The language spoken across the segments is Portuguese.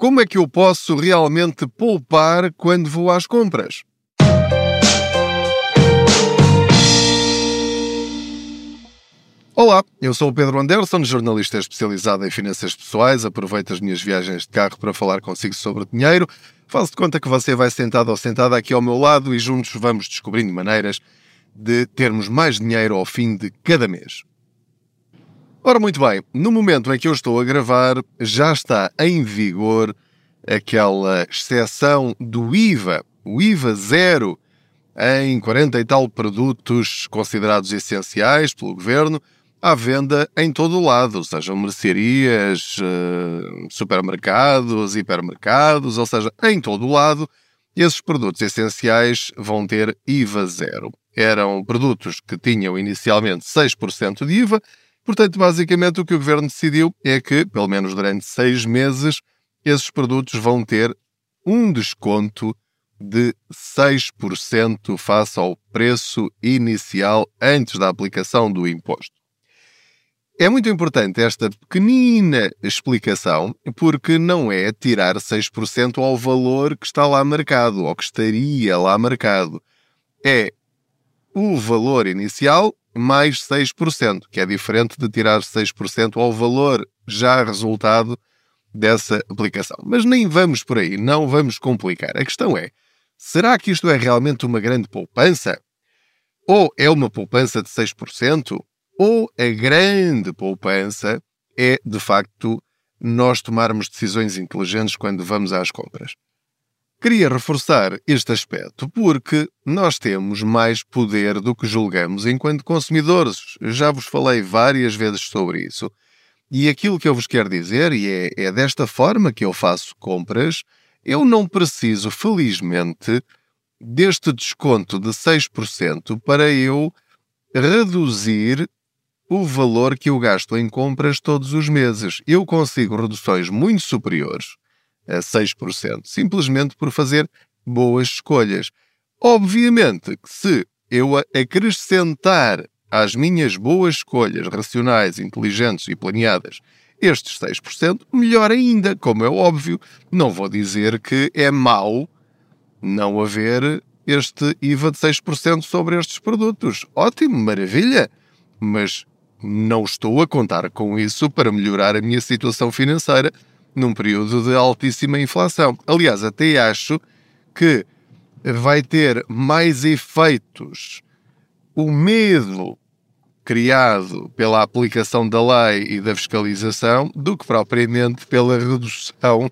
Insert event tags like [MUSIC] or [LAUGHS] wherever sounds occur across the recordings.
Como é que eu posso realmente poupar quando vou às compras? Olá, eu sou o Pedro Anderson, jornalista especializado em finanças pessoais. Aproveito as minhas viagens de carro para falar consigo sobre dinheiro. Faço de conta que você vai sentado ou sentada aqui ao meu lado e juntos vamos descobrindo maneiras de termos mais dinheiro ao fim de cada mês. Ora, muito bem, no momento em que eu estou a gravar, já está em vigor aquela exceção do IVA, o IVA zero, em 40 e tal produtos considerados essenciais pelo governo, à venda em todo o lado, sejam mercearias, eh, supermercados, hipermercados, ou seja, em todo o lado, esses produtos essenciais vão ter IVA zero. Eram produtos que tinham inicialmente 6% de IVA Portanto, basicamente, o que o governo decidiu é que, pelo menos durante seis meses, esses produtos vão ter um desconto de 6% face ao preço inicial antes da aplicação do imposto. É muito importante esta pequenina explicação, porque não é tirar 6% ao valor que está lá marcado, ou que estaria lá marcado. É o valor inicial mais 6%, que é diferente de tirar 6% ao valor já resultado dessa aplicação. Mas nem vamos por aí, não vamos complicar. A questão é: será que isto é realmente uma grande poupança? Ou é uma poupança de 6%? Ou a grande poupança é, de facto, nós tomarmos decisões inteligentes quando vamos às compras? Queria reforçar este aspecto porque nós temos mais poder do que julgamos enquanto consumidores. Já vos falei várias vezes sobre isso. E aquilo que eu vos quero dizer, e é, é desta forma que eu faço compras, eu não preciso, felizmente, deste desconto de 6% para eu reduzir o valor que eu gasto em compras todos os meses. Eu consigo reduções muito superiores 6%, simplesmente por fazer boas escolhas. Obviamente que se eu acrescentar às minhas boas escolhas racionais, inteligentes e planeadas estes 6%, melhor ainda, como é óbvio. Não vou dizer que é mau não haver este IVA de 6% sobre estes produtos. Ótimo, maravilha! Mas não estou a contar com isso para melhorar a minha situação financeira num período de altíssima inflação. Aliás, até acho que vai ter mais efeitos o medo criado pela aplicação da lei e da fiscalização do que propriamente pela redução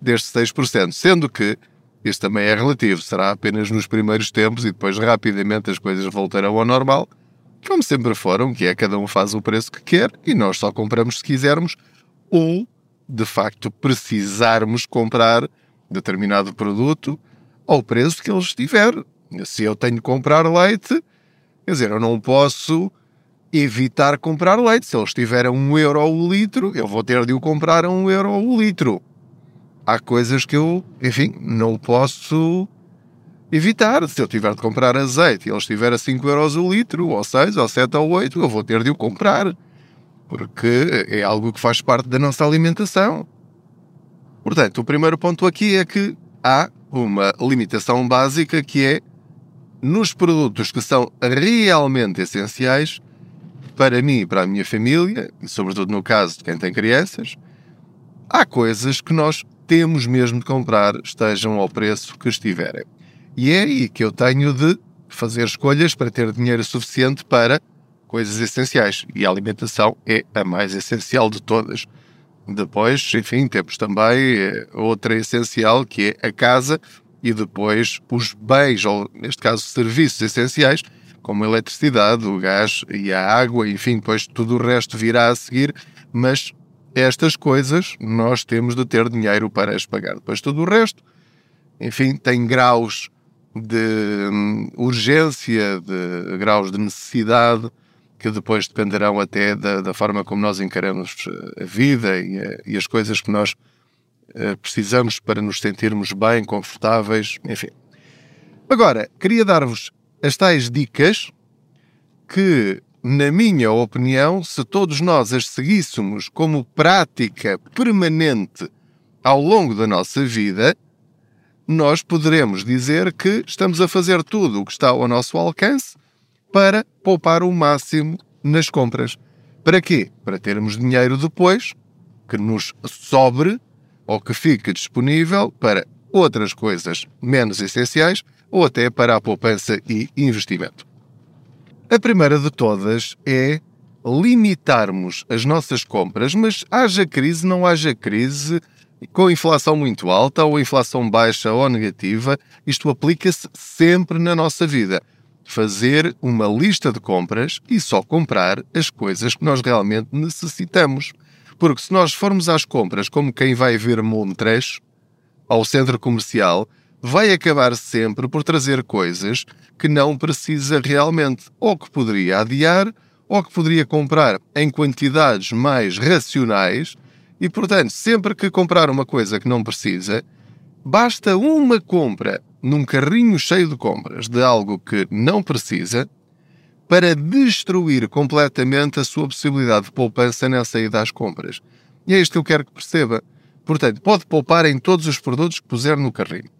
destes 6%, sendo que isto também é relativo, será apenas nos primeiros tempos e depois rapidamente as coisas voltarão ao normal, como sempre foram, que é cada um faz o preço que quer e nós só compramos se quisermos ou de facto precisarmos comprar determinado produto ao preço que ele estiver. Se eu tenho que comprar leite, quer dizer, eu não posso evitar comprar leite. Se ele estiver a 1 euro o litro, eu vou ter de o comprar a 1 euro o litro. Há coisas que eu, enfim, não posso evitar. Se eu tiver de comprar azeite e ele estiver a 5 euros o litro, ou 6, ou 7, ou 8, eu vou ter de o comprar porque é algo que faz parte da nossa alimentação. Portanto, o primeiro ponto aqui é que há uma limitação básica que é nos produtos que são realmente essenciais para mim e para a minha família, e sobretudo no caso de quem tem crianças, há coisas que nós temos mesmo de comprar, estejam ao preço que estiverem. E é aí que eu tenho de fazer escolhas para ter dinheiro suficiente para coisas essenciais e a alimentação é a mais essencial de todas. Depois, enfim, temos também eh, outra essencial que é a casa e depois os bens, ou neste caso serviços essenciais, como a eletricidade, o gás e a água, enfim, depois tudo o resto virá a seguir, mas estas coisas nós temos de ter dinheiro para as pagar. Depois tudo o resto, enfim, tem graus de hum, urgência, de graus de necessidade, que depois dependerão até da, da forma como nós encaramos eh, a vida e, eh, e as coisas que nós uh, precisamos para nos sentirmos bem, confortáveis, enfim. Agora, queria dar-vos as tais dicas que, na minha opinião, se todos nós as seguíssemos como prática permanente ao longo da nossa vida, nós poderemos dizer que estamos a fazer tudo o que está ao nosso alcance para poupar o máximo nas compras. Para quê? Para termos dinheiro depois que nos sobre ou que fique disponível para outras coisas menos essenciais ou até para a poupança e investimento. A primeira de todas é limitarmos as nossas compras, mas haja crise, não haja crise, com inflação muito alta ou inflação baixa ou negativa, isto aplica-se sempre na nossa vida. Fazer uma lista de compras e só comprar as coisas que nós realmente necessitamos. Porque se nós formos às compras como quem vai ver montras ao centro comercial, vai acabar sempre por trazer coisas que não precisa realmente, ou que poderia adiar, ou que poderia comprar em quantidades mais racionais e, portanto, sempre que comprar uma coisa que não precisa, basta uma compra num carrinho cheio de compras de algo que não precisa para destruir completamente a sua possibilidade de poupança nessa ida às compras. E é isto que eu quero que perceba. Portanto, pode poupar em todos os produtos que puser no carrinho.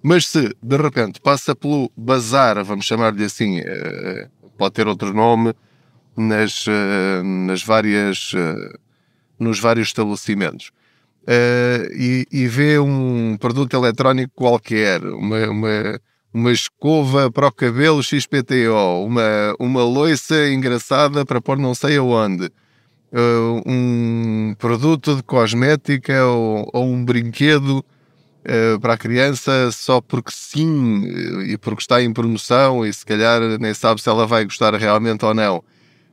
Mas se, de repente, passa pelo bazar, vamos chamar-lhe assim, eh, pode ter outro nome, nas, eh, nas várias eh, nos vários estabelecimentos uh, e, e, vê um produto eletrónico qualquer, uma, uma, uma escova para o cabelo XPTO, uma, uma loiça engraçada para pôr não sei aonde, uh, um produto de cosmética ou, ou um brinquedo uh, para a criança só porque sim e porque está em promoção e se calhar nem sabe se ela vai gostar realmente ou não.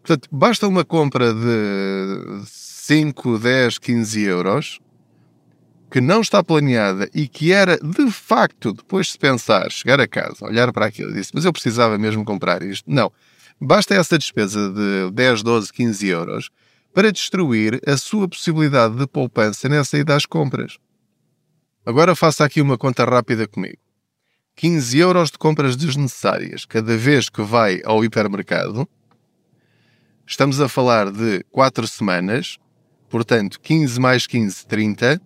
Portanto, basta uma compra de 5, 10, 15 euros que não está planeada e que era de facto, depois de pensar, chegar a casa, olhar para aquilo e disse, mas eu precisava mesmo comprar isto. Não. Basta essa despesa de 10, 12, 15 euros para destruir a sua possibilidade de poupança nessa ida às compras. Agora faça aqui uma conta rápida comigo. 15 euros de compras desnecessárias cada vez que vai ao hipermercado. Estamos a falar de 4 semanas Portanto, 15 mais 15, 30.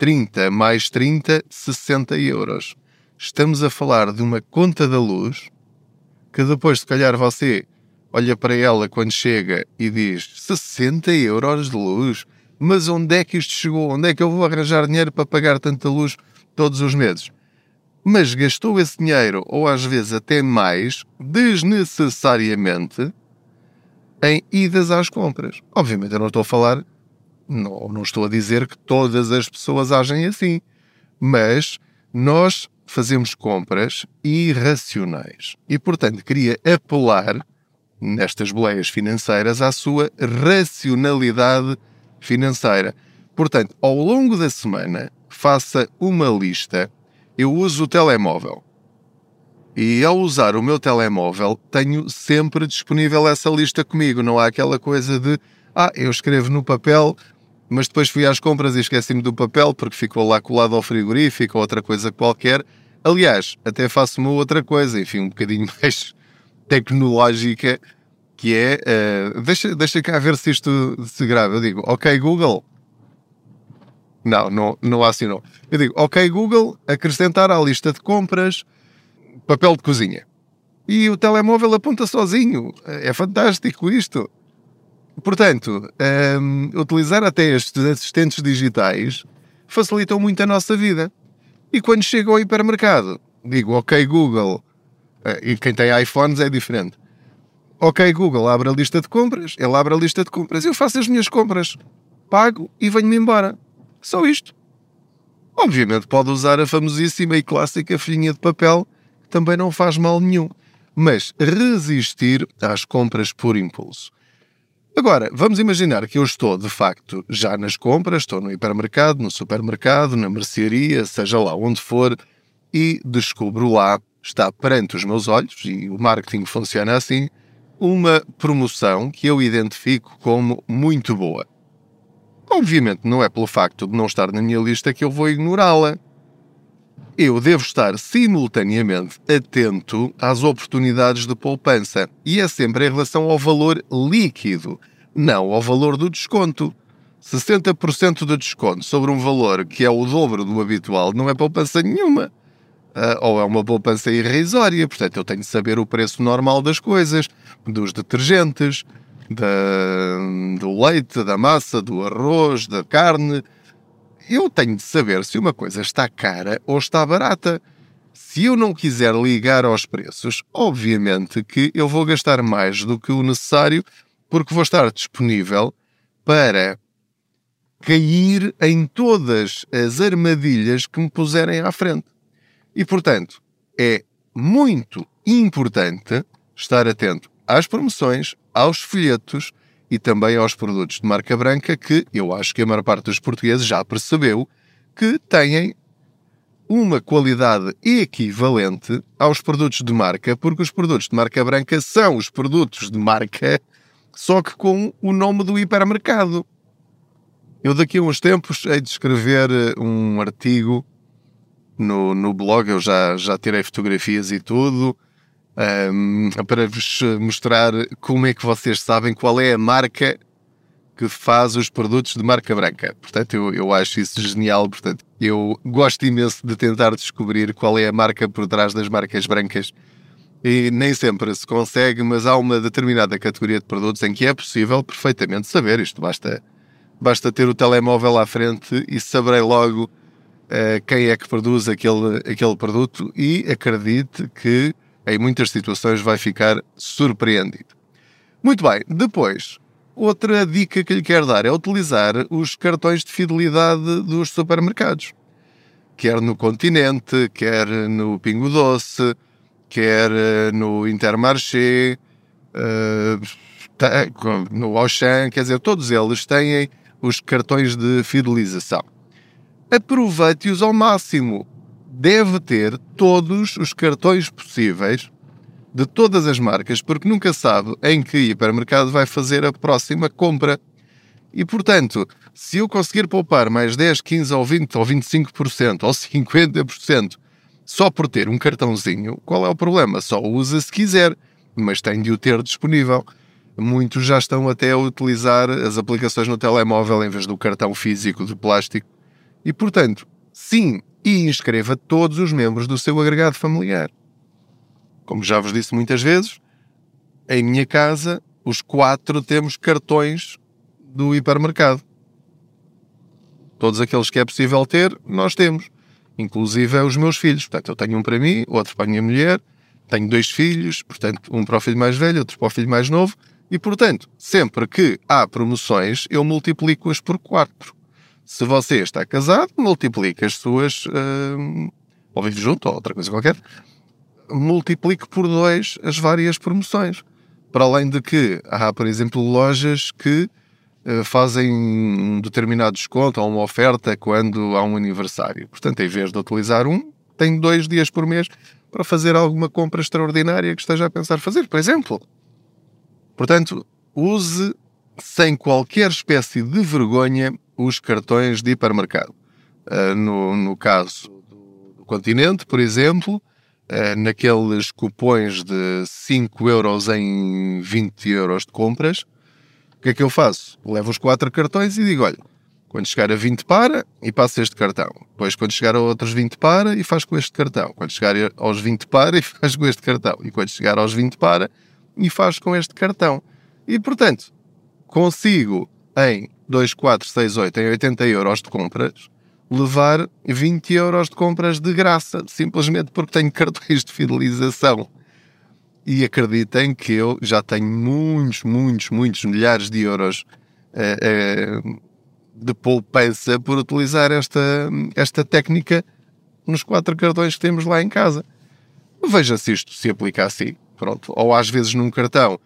30 mais 30, 60 euros. Estamos a falar de uma conta da luz que depois, se calhar, você olha para ela quando chega e diz 60 euros de luz. Mas onde é que isto chegou? Onde é que eu vou arranjar dinheiro para pagar tanta luz todos os meses? Mas gastou esse dinheiro, ou às vezes até mais, desnecessariamente, em idas às compras. Obviamente eu não estou a falar não, não estou a dizer que todas as pessoas agem assim, mas nós fazemos compras irracionais. E, portanto, queria apelar nestas boleias financeiras à sua racionalidade financeira. Portanto, ao longo da semana, faça uma lista. Eu uso o telemóvel. E ao usar o meu telemóvel, tenho sempre disponível essa lista comigo. Não há aquela coisa de, ah, eu escrevo no papel mas depois fui às compras e esqueci-me do papel porque ficou lá colado ao frigorífico ou outra coisa qualquer. Aliás, até faço uma outra coisa, enfim, um bocadinho [LAUGHS] mais tecnológica, que é. Uh, deixa, deixa cá ver se isto se grava. Eu digo, ok, Google. Não, não, não há não. Eu digo, ok, Google, acrescentar à lista de compras papel de cozinha. E o telemóvel aponta sozinho. É fantástico isto. Portanto, um, utilizar até estes assistentes digitais facilitam muito a nossa vida. E quando chego ao hipermercado, digo, ok, Google, eh, e quem tem iPhones é diferente. Ok, Google, abre a lista de compras, ele abre a lista de compras, eu faço as minhas compras, pago e venho-me embora. Só isto. Obviamente pode usar a famosíssima e clássica folhinha de papel, também não faz mal nenhum. Mas resistir às compras por impulso. Agora, vamos imaginar que eu estou, de facto, já nas compras, estou no hipermercado, no supermercado, na mercearia, seja lá onde for, e descubro lá, está perante os meus olhos, e o marketing funciona assim, uma promoção que eu identifico como muito boa. Obviamente, não é pelo facto de não estar na minha lista que eu vou ignorá-la. Eu devo estar simultaneamente atento às oportunidades de poupança e é sempre em relação ao valor líquido, não ao valor do desconto. 60% de desconto sobre um valor que é o dobro do habitual não é poupança nenhuma. Uh, ou é uma poupança irrisória, portanto eu tenho de saber o preço normal das coisas, dos detergentes, da, do leite, da massa, do arroz, da carne. Eu tenho de saber se uma coisa está cara ou está barata. Se eu não quiser ligar aos preços, obviamente que eu vou gastar mais do que o necessário, porque vou estar disponível para cair em todas as armadilhas que me puserem à frente. E, portanto, é muito importante estar atento às promoções, aos folhetos e também aos produtos de marca branca que eu acho que a maior parte dos portugueses já percebeu que têm uma qualidade equivalente aos produtos de marca, porque os produtos de marca branca são os produtos de marca, só que com o nome do hipermercado. Eu daqui a uns tempos hei de escrever eh, um artigo no, no blog, eu já, já tirei fotografias e tudo, um, para vos mostrar como é que vocês sabem qual é a marca que faz os produtos de marca branca. Portanto, eu, eu acho isso genial. Portanto, eu gosto imenso de tentar descobrir qual é a marca por trás das marcas brancas. E nem sempre se consegue, mas há uma determinada categoria de produtos em que é possível perfeitamente saber. Isto basta basta ter o telemóvel à frente e saberei logo uh, quem é que produz aquele, aquele produto e acredite que em muitas situações vai ficar surpreendido. Muito bem, depois, outra dica que lhe quero dar é utilizar os cartões de fidelidade dos supermercados. Quer no Continente, quer no Pingo Doce, quer eh, no Intermarché, uh, no Auchan, quer dizer, todos eles têm os cartões de fidelização. Aproveite-os ao máximo. Deve ter todos os cartões possíveis de todas as marcas, porque nunca sabe em que hipermercado vai fazer a próxima compra. E, portanto, se eu conseguir poupar mais 10, 15 ou 20 ou 25% ou 50% só por ter um cartãozinho, qual é o problema? Só o usa se quiser, mas tem de o ter disponível muitos já estão até a utilizar as aplicações no telemóvel em vez do cartão físico de plástico. E, portanto, sim, e inscreva todos os membros do seu agregado familiar. Como já vos disse muitas vezes, em minha casa, os quatro temos cartões do hipermercado. Todos aqueles que é possível ter, nós temos. Inclusive é os meus filhos. Portanto, eu tenho um para mim, outro para a minha mulher, tenho dois filhos, portanto, um para o filho mais velho, outro para o filho mais novo, e, portanto, sempre que há promoções, eu multiplico-as por 4. Se você está casado, multiplique as suas. Uh, ou vive junto, ou outra coisa qualquer. Multiplique por 2 as várias promoções. Para além de que há, por exemplo, lojas que uh, fazem um determinado desconto ou uma oferta quando há um aniversário. Portanto, em vez de utilizar um, tem dois dias por mês para fazer alguma compra extraordinária que esteja a pensar fazer. Por exemplo, Portanto, use sem qualquer espécie de vergonha os cartões de hipermercado. Uh, no, no caso do, continente, por exemplo, uh, naqueles cupões de 5 euros em 20 euros de compras, o que é que eu faço? Levo os quatro cartões e digo: olha, quando chegar a 20 para e passa este cartão. Depois, quando chegar a outros 20 para e faz com este cartão. Quando chegar aos 20 para e [LAUGHS] faz com este cartão. E quando chegar aos 20 para e faz com este cartão. E, portanto, consigo em 2, 4, 6, 8, em 80 euros de compras, levar 20 euros de compras de graça, simplesmente porque tenho [LAUGHS] cartões de fidelização. E acreditem que eu já tenho muitos, muitos, muitos milhares de euros eh, eh, de poupança por utilizar esta, esta técnica nos quatro cartões que temos lá em casa. Veja se isto se aplica assim. Pronto. Ou às vezes num cartão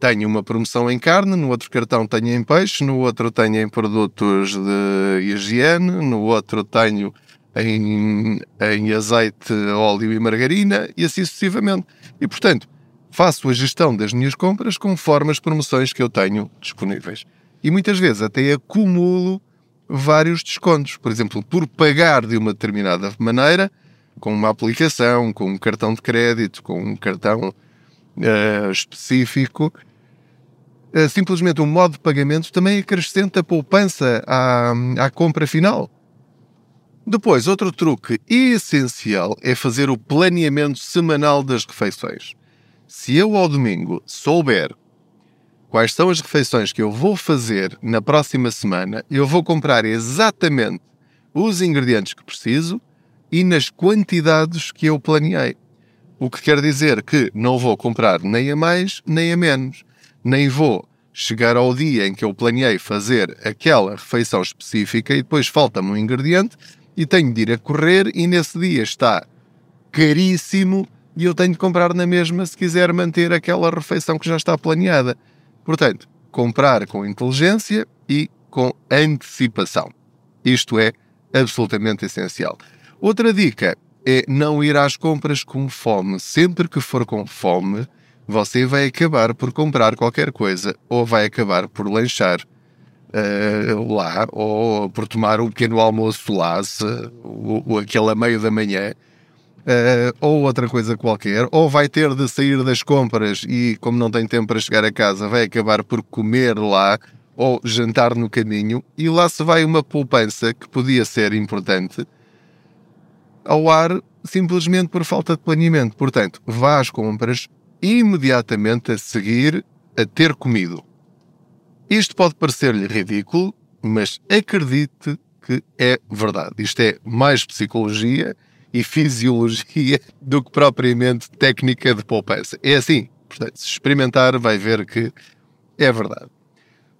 tenho uma promoção em carne, no outro cartão tenho em peixe, no outro tenho em produtos de higiene, no outro tenho em, em azeite, óleo e margarina e assim sucessivamente. E portanto, faço a gestão das minhas compras conforme as promoções que eu tenho disponíveis. E muitas vezes até acumulo vários descontos. Por exemplo, por pagar de uma determinada maneira, com uma aplicação, com um cartão de crédito, com um cartão uh, específico, simplesmente um modo de pagamento também acrescenta poupança à, à compra final. Depois, outro truque essencial é fazer o planeamento semanal das refeições. Se eu ao domingo souber quais são as refeições que eu vou fazer na próxima semana, eu vou comprar exatamente os ingredientes que preciso e nas quantidades que eu planeei. O que quer dizer que não vou comprar nem a mais nem a menos, nem vou chegar ao dia em que eu planeei fazer aquela refeição específica e depois falta-me um ingrediente e tenho de ir a correr e nesse dia está caríssimo e eu tenho de comprar na mesma se quiser manter aquela refeição que já está planeada. Portanto, comprar com inteligência e com antecipação. Isto é absolutamente essencial. Outra dica é não ir às compras com fome. Sempre que for com fome, você vai acabar por comprar qualquer coisa ou vai acabar por lanchar uh, lá ou por tomar um pequeno almoço lá, se, ou, ou aquele a meio da manhã. Uh, ou outra coisa qualquer, ou vai ter de sair das compras e, como não tem tempo para chegar a casa, vai acabar por comer lá ou jantar no caminho, e lá se vai uma poupança que podia ser importante ao ar simplesmente por falta de planeamento. Portanto, vá às compras imediatamente a seguir a ter comido. Isto pode parecer-lhe ridículo, mas acredite que é verdade. Isto é mais psicologia e fisiologia do que propriamente técnica de poupança. É assim. Portanto, se experimentar, vai ver que é verdade.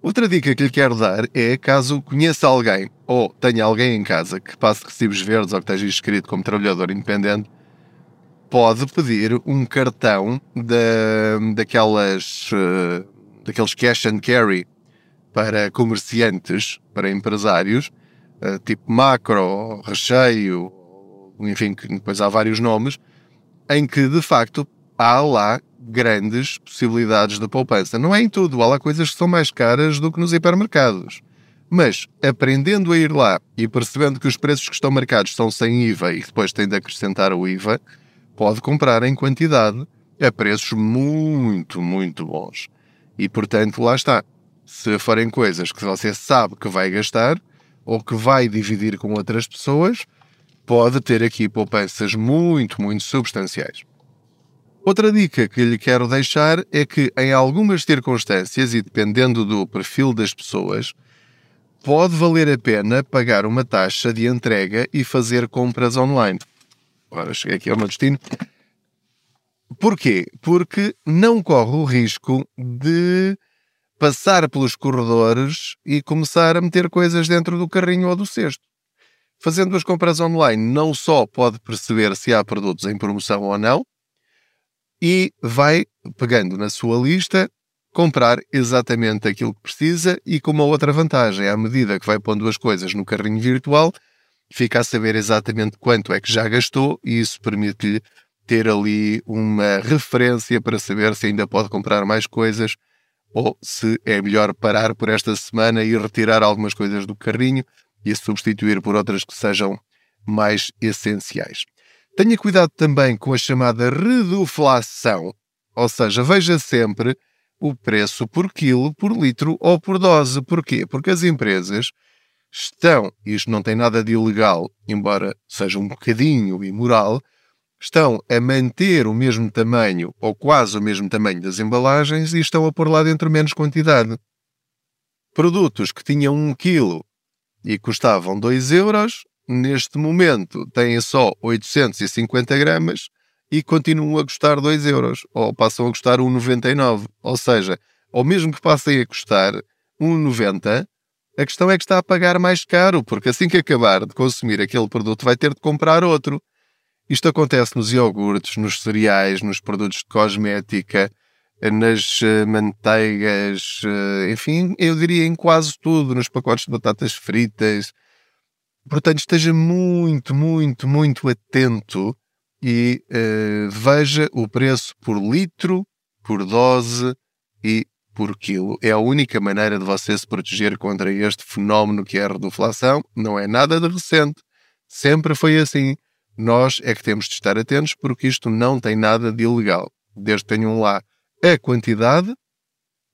Outra dica que lhe quero dar é, caso conheça alguém ou tenha alguém em casa que passe recibos verdes ou que esteja inscrito como trabalhador independente, pode pedir um cartão da, daquelas, uh, daqueles cash and carry para comerciantes, para empresários, uh, tipo macro, recheio, enfim, que depois há vários nomes, em que de facto há lá grandes possibilidades de poupança. Não é em tudo, há lá coisas que são mais caras do que nos hipermercados. Mas aprendendo a ir lá e percebendo que os preços que estão marcados são sem IVA e depois tem de acrescentar o IVA, pode comprar em quantidade a preços muito, muito bons. E portanto, lá está. Se forem coisas que você sabe que vai gastar ou que vai dividir com outras pessoas, pode ter aqui poupanças muito, muito substanciais. Outra dica que lhe quero deixar é que, em algumas circunstâncias e dependendo do perfil das pessoas, pode valer a pena pagar uma taxa de entrega e fazer compras online. Agora cheguei aqui ao meu destino. Porquê? Porque não corre o risco de passar pelos corredores e começar a meter coisas dentro do carrinho ou do cesto. Fazendo as compras online, não só pode perceber se há produtos em promoção ou não, e vai pegando na sua lista comprar exatamente aquilo que precisa e com uma outra vantagem, à medida que vai pondo as coisas no carrinho virtual, fica a saber exatamente quanto é que já gastou e isso permite-lhe ter ali uma referência para saber se ainda pode comprar mais coisas ou se é melhor parar por esta semana e retirar algumas coisas do carrinho e substituir por outras que sejam mais essenciais. Tenha cuidado também com a chamada reduflação, ou seja, veja sempre o preço por quilo, por litro ou por dose. Porquê? Porque as empresas estão, isto não tem nada de ilegal, embora seja um bocadinho imoral, estão a manter o mesmo tamanho ou quase o mesmo tamanho das embalagens e estão a pôr lá dentro menos quantidade. Produtos que tinham 1 kg e custavam 2 euros, neste momento têm só 850 gramas e continuam a custar 2 euros, ou passam a custar 1,99. Ou seja, ou mesmo que passem a custar 1,90, a questão é que está a pagar mais caro, porque assim que acabar de consumir aquele produto vai ter de comprar outro. Isto acontece nos iogurtes, nos cereais, nos produtos de cosmética, nas uh, manteigas, uh, enfim, eu diria em quase tudo, nos pacotes de batatas fritas. Portanto, esteja muito, muito, muito atento e uh, veja o preço por litro, por dose e por quilo. É a única maneira de você se proteger contra este fenómeno que é a reduflação. Não é nada de recente. Sempre foi assim. Nós é que temos de estar atentos porque isto não tem nada de ilegal. Desde que tenham lá a quantidade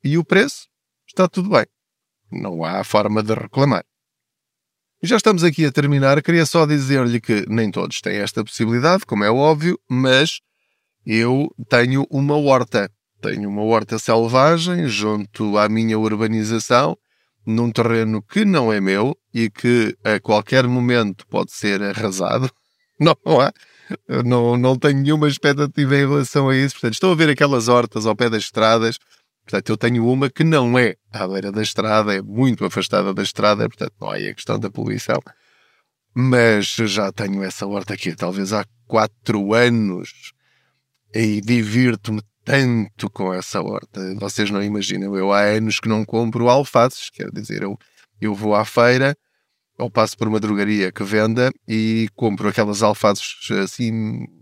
e o preço, está tudo bem. Não há forma de reclamar. Já estamos aqui a terminar. Queria só dizer-lhe que nem todos têm esta possibilidade, como é óbvio, mas eu tenho uma horta. Tenho uma horta selvagem junto à minha urbanização, num terreno que não é meu e que a qualquer momento pode ser arrasado. [LAUGHS] Não há. Não, não tenho nenhuma expectativa em relação a isso. Portanto, estou a ver aquelas hortas ao pé das estradas. Portanto, eu tenho uma que não é à beira da estrada, é muito afastada da estrada, portanto, não há a questão da poluição. Mas já tenho essa horta aqui, talvez há quatro anos, e divirto-me tanto com essa horta. Vocês não imaginam, eu há anos que não compro alfaces, quer dizer, eu, eu vou à feira, ou passo por uma drogaria que venda e compro aquelas alfaces assim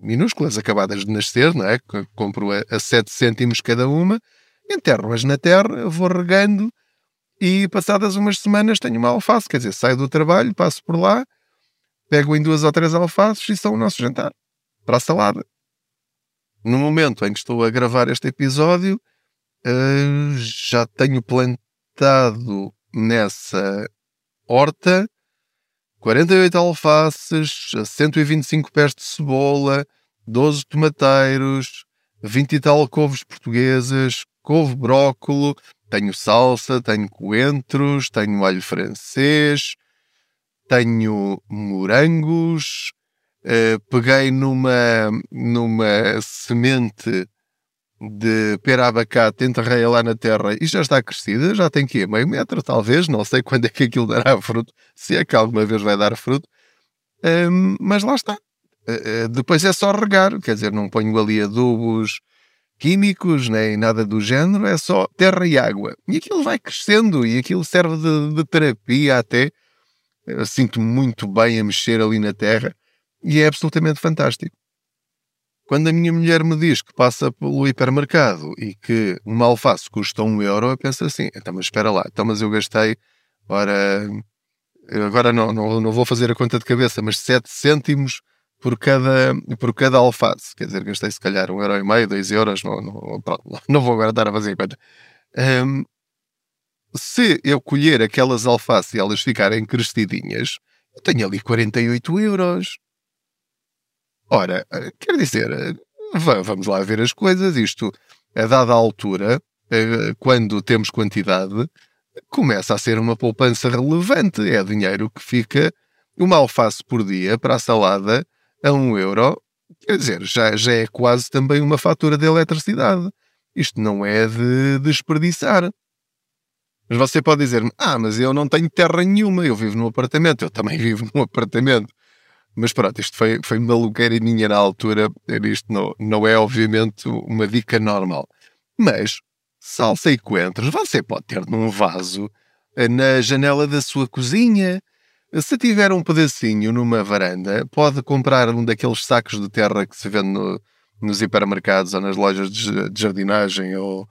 minúsculas, acabadas de nascer, não é? Compro a, a 7 cêntimos cada uma, enterro-as na terra, vou regando e passadas umas semanas tenho uma alface, quer dizer, saio do trabalho, passo por lá, pego em duas ou três alfaces e são o nosso jantar, para a salada no momento em que estou a gravar este episódio, uh, já tenho plantado nessa horta 48 alfaces, 125 pés de cebola, 12 tomateiros, 20 e tal couves portuguesas, couve brócolo, tenho salsa, tenho coentros, tenho alho francês, tenho morangos, Uh, peguei numa, numa semente de pera abacate, enterrei lá na terra e já está crescida, já tem que ir meio metro, talvez, não sei [LAUGHS] quando é que aquilo dará fruto, se é que alguma vez vai dar fruto, uh, mas lá está. Uh, depois é só regar, quer dizer, não ponho ali adubos químicos nem nada do género, é só terra e água. E aquilo vai crescendo e aquilo serve de, de terapia até. Eu sinto-me muito bem a mexer ali na terra e é absolutamente fantástico. Quando a minha mulher me diz que passa pelo hipermercado e que uma alface custa um euro, eu penso assim, então mas espera lá, então mas eu gastei, ora, agora não, não, não vou fazer a conta de cabeça, mas 7 cêntimos por cada, por cada alface. Quer dizer, gastei se calhar um euro e meio, dois euros, não, não, pronto, [LAUGHS] não vou agora dar a fazer conta. Um, se eu colher aquelas alfaces e elas ficarem crescidinhas, eu tenho ali 48 euros. Ora, quer dizer, vamos lá ver as coisas. Isto, a dada altura, eh, quando temos quantidade, começa a ser uma poupança relevante. É dinheiro que fica uma alface por dia para a salada a um euro. Quer dizer, já, já é quase também uma fatura de eletricidade. Isto não é de desperdiçar. Mas você pode dizer-me: Ah, mas eu não tenho terra nenhuma, eu vivo num apartamento. Eu também vivo num apartamento. Mas pronto, isto foi, foi maluqueira minha na altura. Isto não, não é, obviamente, uma dica normal. Mas salsa e coentros você pode ter num vaso eh, na janela da sua cozinha. Se tiver um pedacinho numa varanda, pode comprar um daqueles sacos de terra que se vende no, nos hipermercados ou nas lojas de jardinagem ou,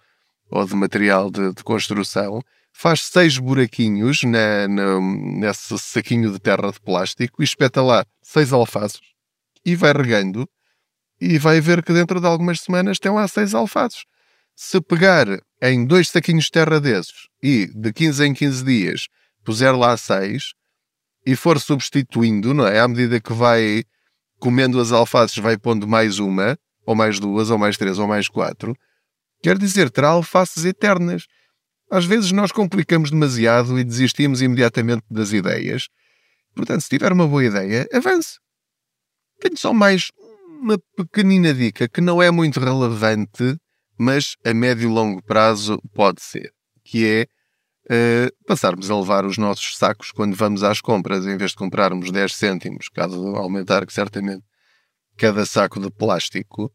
ou de material de, de construção faz seis buraquinhos na, na, nesse saquinho de terra de plástico e espeta lá seis alfaces e vai regando e vai ver que dentro de algumas semanas tem lá seis alfaces. Se pegar em dois saquinhos de terra desses e de 15 em 15 dias puser lá seis e for substituindo, não é? À medida que vai comendo as alfaces, vai pondo mais uma, ou mais duas, ou mais três, ou mais quatro, quer dizer, terá alfaces eternas. Às vezes nós complicamos demasiado e desistimos imediatamente das ideias. Portanto, se tiver uma boa ideia, avance. Tenho só mais uma pequenina dica que não é muito relevante, mas a médio e longo prazo pode ser, que é uh, passarmos a levar os nossos sacos quando vamos às compras, em vez de comprarmos 10 cêntimos, caso aumentar certamente cada saco de plástico,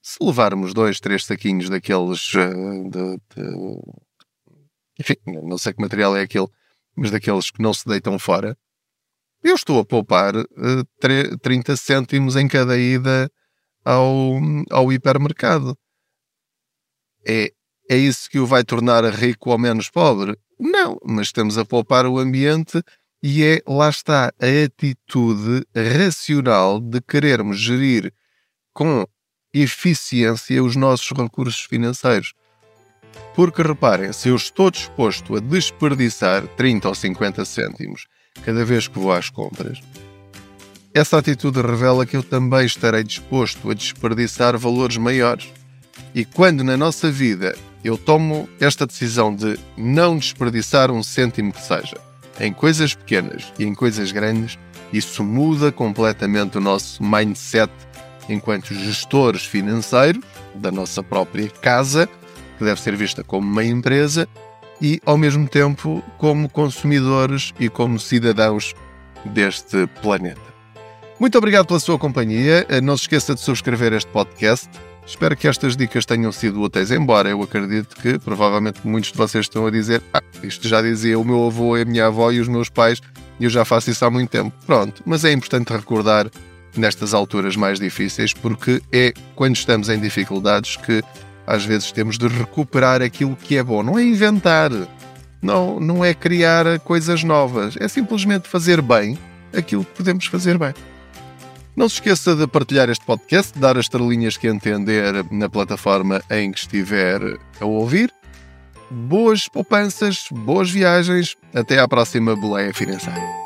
se levarmos dois, três saquinhos daqueles uh, de, de, enfim, não sei que material é aquele, mas daqueles que não se deitam fora, eu estou a poupar uh, eh, 30 cêntimos em cada ida ao, ao hipermercado. É, é isso que o vai tornar rico ou menos pobre? Não, mas estamos a poupar o ambiente e é, lá está, a atitude racional de querermos gerir com eficiência os nossos recursos financeiros. Porque reparem, se eu estou disposto a desperdiçar 30 ou 50 cêntimos cada vez que vou às compras, essa atitude revela que eu também estarei disposto a desperdiçar valores maiores. E quando na nossa vida eu tomo esta decisão de não desperdiçar um cêntimo que seja, em coisas pequenas e em coisas grandes, isso muda completamente o nosso mindset enquanto gestores financeiros da nossa própria casa, que deve ser vista como uma empresa, e ao mesmo tempo como consumidores e como cidadãos deste planeta. Muito obrigado pela sua companhia. Não se esqueça de subscrever este podcast. Espero que estas dicas tenham sido úteis, embora eu acredito que provavelmente muitos de vocês estão a dizer ah, isto já dizia o meu avô, a minha avó e os meus pais, e eu já faço isso há muito tempo. Pronto, mas é importante recordar nestas alturas mais difíceis, porque é quando estamos em dificuldades que às vezes temos de recuperar aquilo que é bom. Não é inventar, não, não é criar coisas novas, é simplesmente fazer bem aquilo que podemos fazer bem. Não se esqueça de partilhar este podcast, dar as estrelinhas que entender na plataforma em que estiver a ouvir. Boas poupanças, boas viagens. Até à próxima boleia financeira.